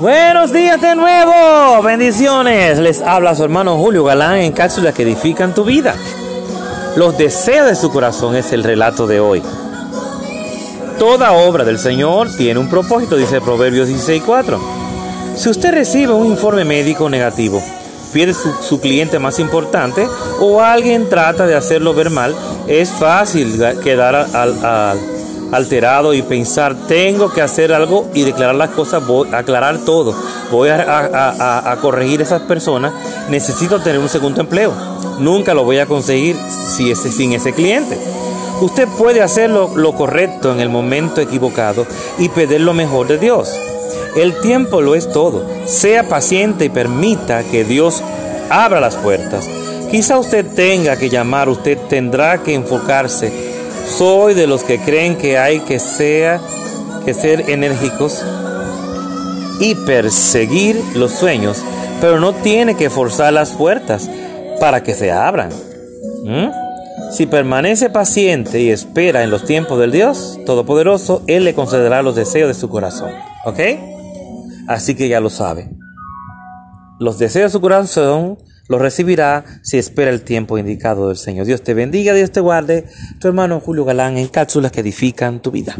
Buenos días de nuevo, bendiciones. Les habla su hermano Julio Galán en cápsulas que edifican tu vida. Los deseos de su corazón es el relato de hoy. Toda obra del Señor tiene un propósito, dice Proverbios 16:4. Si usted recibe un informe médico negativo, pierde su, cliente más importante o alguien trata de hacerlo ver mal, es fácil quedar al alterado y pensar, tengo que hacer algo y declarar las cosas, voy a aclarar todo, voy a, a, corregir a esas personas, necesito tener un segundo empleo. Nunca lo voy a conseguir si ese, sin ese cliente. Usted puede hacer lo, correcto en el momento equivocado y pedir lo mejor de Dios. El tiempo lo es todo. Sea paciente y permita que Dios abra las puertas. Quizá usted tenga que llamar, usted tendrá que enfocarse soy de los que creen que hay que, que ser enérgicos y perseguir los sueños, pero no tiene que forzar las puertas para que se abran. ¿Mm? Si permanece paciente y espera en los tiempos del Dios Todopoderoso, Él le concederá los deseos de su corazón. ¿Ok? Así que ya lo sabe. Los deseos de su corazón lo recibirá si espera el tiempo indicado del Señor. Dios te bendiga, Dios te guarde. Tu hermano Julio Galán en cápsulas que edifican tu vida.